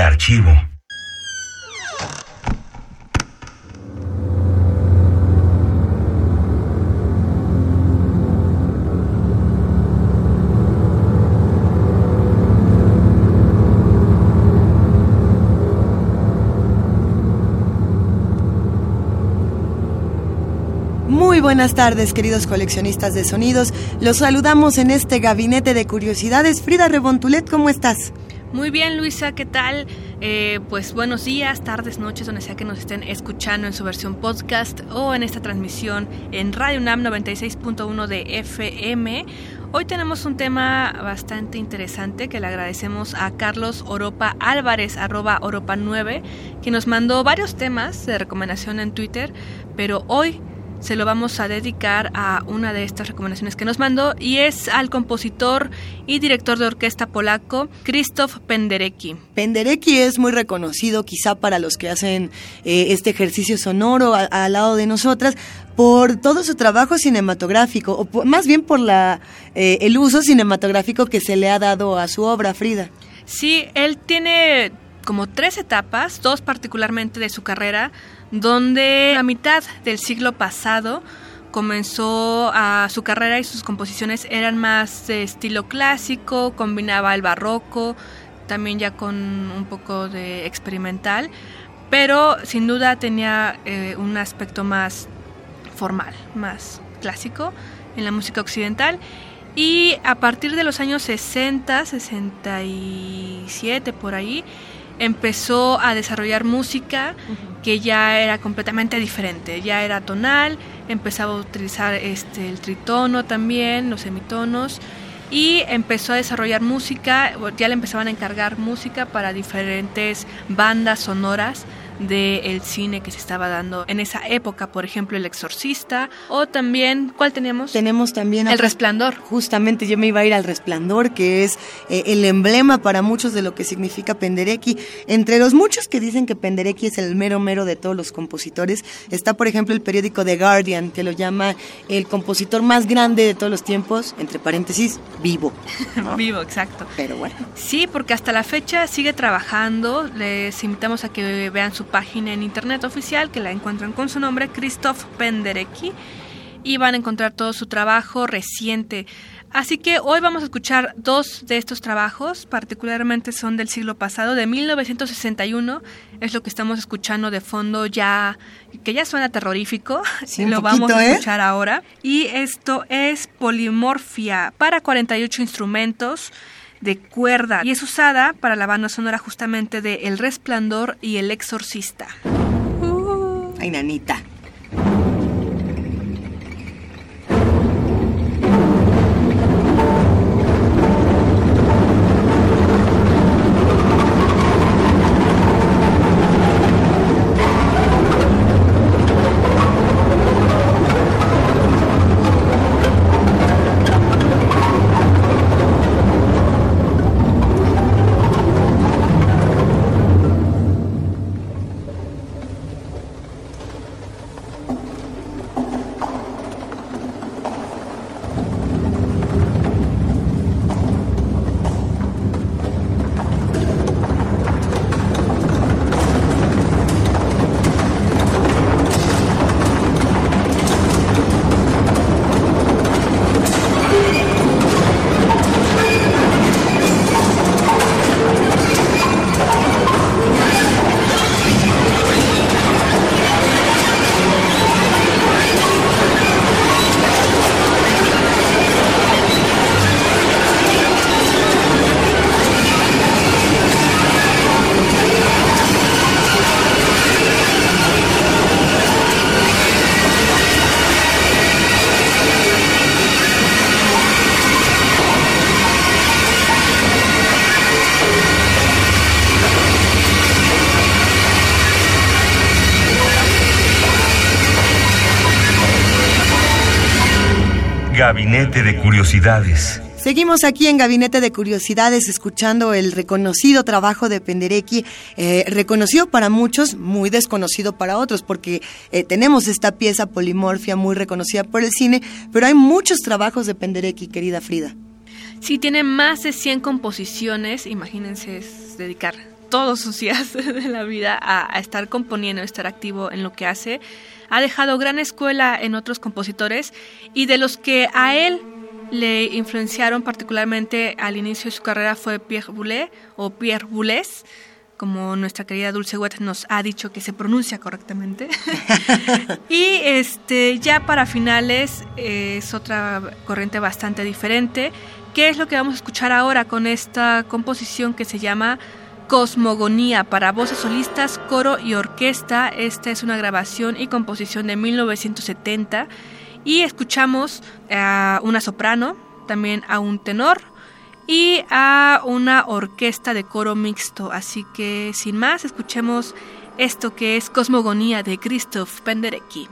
Archivo. Muy buenas tardes, queridos coleccionistas de sonidos. Los saludamos en este gabinete de curiosidades. Frida Rebontulet, ¿cómo estás? Muy bien, Luisa, ¿qué tal? Eh, pues buenos días, tardes, noches, donde sea que nos estén escuchando en su versión podcast o en esta transmisión en Radio UNAM 96.1 de FM. Hoy tenemos un tema bastante interesante que le agradecemos a Carlos Oropa Álvarez, arroba Oropa 9, que nos mandó varios temas de recomendación en Twitter, pero hoy se lo vamos a dedicar a una de estas recomendaciones que nos mandó y es al compositor y director de orquesta polaco Krzysztof Penderecki. Penderecki es muy reconocido quizá para los que hacen eh, este ejercicio sonoro a- al lado de nosotras por todo su trabajo cinematográfico, o por- más bien por la, eh, el uso cinematográfico que se le ha dado a su obra, Frida. Sí, él tiene como tres etapas, dos particularmente de su carrera, donde a mitad del siglo pasado comenzó a su carrera y sus composiciones eran más de estilo clásico, combinaba el barroco, también ya con un poco de experimental, pero sin duda tenía eh, un aspecto más formal, más clásico en la música occidental. Y a partir de los años 60, 67 por ahí, empezó a desarrollar música que ya era completamente diferente, ya era tonal, empezaba a utilizar este el tritono también, los semitonos y empezó a desarrollar música, ya le empezaban a encargar música para diferentes bandas sonoras del cine que se estaba dando en esa época, por ejemplo El Exorcista o también, ¿cuál teníamos? Tenemos también... El Resplandor. Justamente yo me iba a ir al Resplandor, que es eh, el emblema para muchos de lo que significa Penderecki. Entre los muchos que dicen que Penderecki es el mero mero de todos los compositores, está por ejemplo el periódico The Guardian, que lo llama el compositor más grande de todos los tiempos, entre paréntesis, vivo. ¿no? Vivo, exacto. Pero bueno. Sí, porque hasta la fecha sigue trabajando. Les invitamos a que vean su página en internet oficial, que la encuentran con su nombre, Christoph Penderecki, y van a encontrar todo su trabajo reciente. Así que hoy vamos a escuchar dos de estos trabajos, particularmente son del siglo pasado, de 1961, es lo que estamos escuchando de fondo ya, que ya suena terrorífico, Sí, lo vamos a ¿eh? escuchar ahora. Y esto es Polimorfia para 48 instrumentos de cuerda y es usada para la banda sonora justamente de El Resplandor y El Exorcista. Ay, nanita. Gabinete de Curiosidades. Seguimos aquí en Gabinete de Curiosidades escuchando el reconocido trabajo de Penderecki, eh, reconocido para muchos, muy desconocido para otros, porque eh, tenemos esta pieza polimorfia muy reconocida por el cine, pero hay muchos trabajos de Penderecki, querida Frida. Sí, tiene más de 100 composiciones, imagínense dedicar todos sus días de la vida a, a estar componiendo, a estar activo en lo que hace. Ha dejado gran escuela en otros compositores y de los que a él le influenciaron particularmente al inicio de su carrera fue Pierre Boulez o Pierre Boulez, como nuestra querida Dulce Wet nos ha dicho que se pronuncia correctamente. y este ya para finales es otra corriente bastante diferente. ¿Qué es lo que vamos a escuchar ahora con esta composición que se llama Cosmogonía para voces solistas, coro y orquesta? Esta es una grabación y composición de 1970 y escuchamos a una soprano, también a un tenor y a una orquesta de coro mixto. Así que sin más, escuchemos esto que es Cosmogonía de Christoph Penderecki.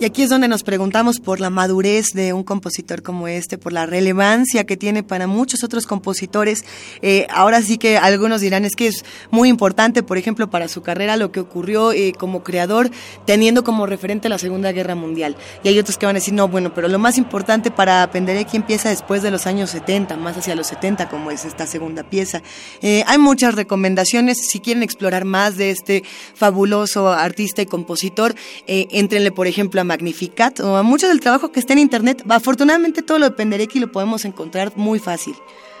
Y aquí es donde nos preguntamos por la madurez de un compositor como este, por la relevancia que tiene para muchos otros compositores. Eh, ahora sí que algunos dirán es que es muy importante, por ejemplo, para su carrera lo que ocurrió eh, como creador, teniendo como referente la Segunda Guerra Mundial. Y hay otros que van a decir, no, bueno, pero lo más importante para Penderecki empieza después de los años 70, más hacia los 70, como es esta segunda pieza. Eh, hay muchas recomendaciones, si quieren explorar más de este fabuloso artista y compositor, entrenle, por ejemplo, a Magnificat o a mucho del trabajo que está en internet. Afortunadamente todo lo de Penderecki lo podemos encontrar muy fácil.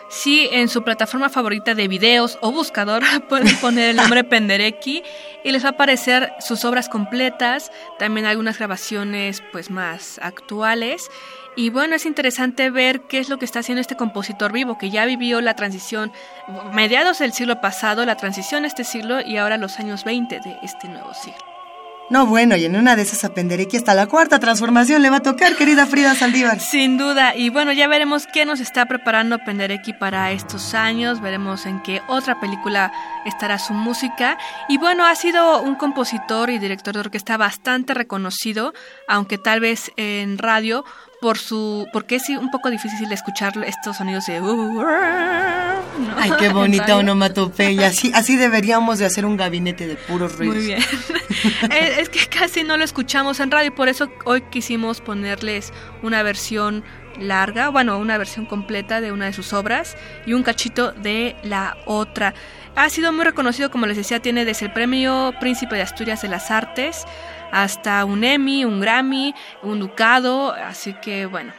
Sí, en su plataforma favorita de videos o buscador pueden poner el nombre Penderecki y les va a aparecer sus obras completas, también algunas grabaciones pues más actuales. Y bueno, es interesante ver qué es lo que está haciendo este compositor vivo, que ya vivió la transición, mediados del siglo pasado, la transición a este siglo y ahora los años 20 de este nuevo siglo. No, bueno, y en una de esas aprenderé que hasta la cuarta transformación le va a tocar, querida Frida Saldívar. Sin duda, y bueno, ya veremos qué nos está preparando Penderecki para estos años, veremos en qué otra película estará su música. Y bueno, ha sido un compositor y director de orquesta bastante reconocido, aunque tal vez en radio por su porque es un poco difícil escuchar estos sonidos de uh, ay qué bonita onomatopeya. Así así deberíamos de hacer un gabinete de puros ruidos. muy bien es que casi no lo escuchamos en radio por eso hoy quisimos ponerles una versión larga bueno una versión completa de una de sus obras y un cachito de la otra. Ha sido muy reconocido como les decía tiene desde el premio Príncipe de Asturias de las Artes hasta un Emmy, un Grammy, un Ducado, así que bueno,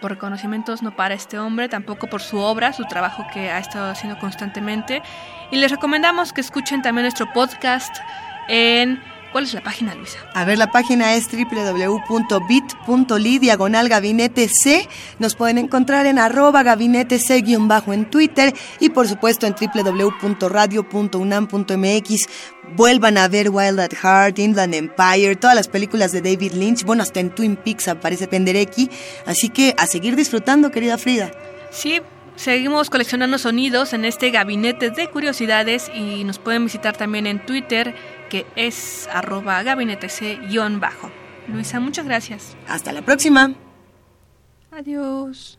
por reconocimientos no para este hombre, tampoco por su obra, su trabajo que ha estado haciendo constantemente. Y les recomendamos que escuchen también nuestro podcast en ¿Cuál es la página, Luisa? A ver, la página es www.bit.ly diagonal gabinete C. Nos pueden encontrar en arroba gabinete C guion bajo en Twitter y por supuesto en www.radio.unam.mx. Vuelvan a ver Wild at Heart, Inland Empire, todas las películas de David Lynch. Bueno, hasta en Twin Peaks aparece Penderecki. Así que a seguir disfrutando, querida Frida. Sí, Seguimos coleccionando sonidos en este gabinete de curiosidades y nos pueden visitar también en Twitter que es arroba gabinete bajo Luisa, muchas gracias. Hasta la próxima. Adiós.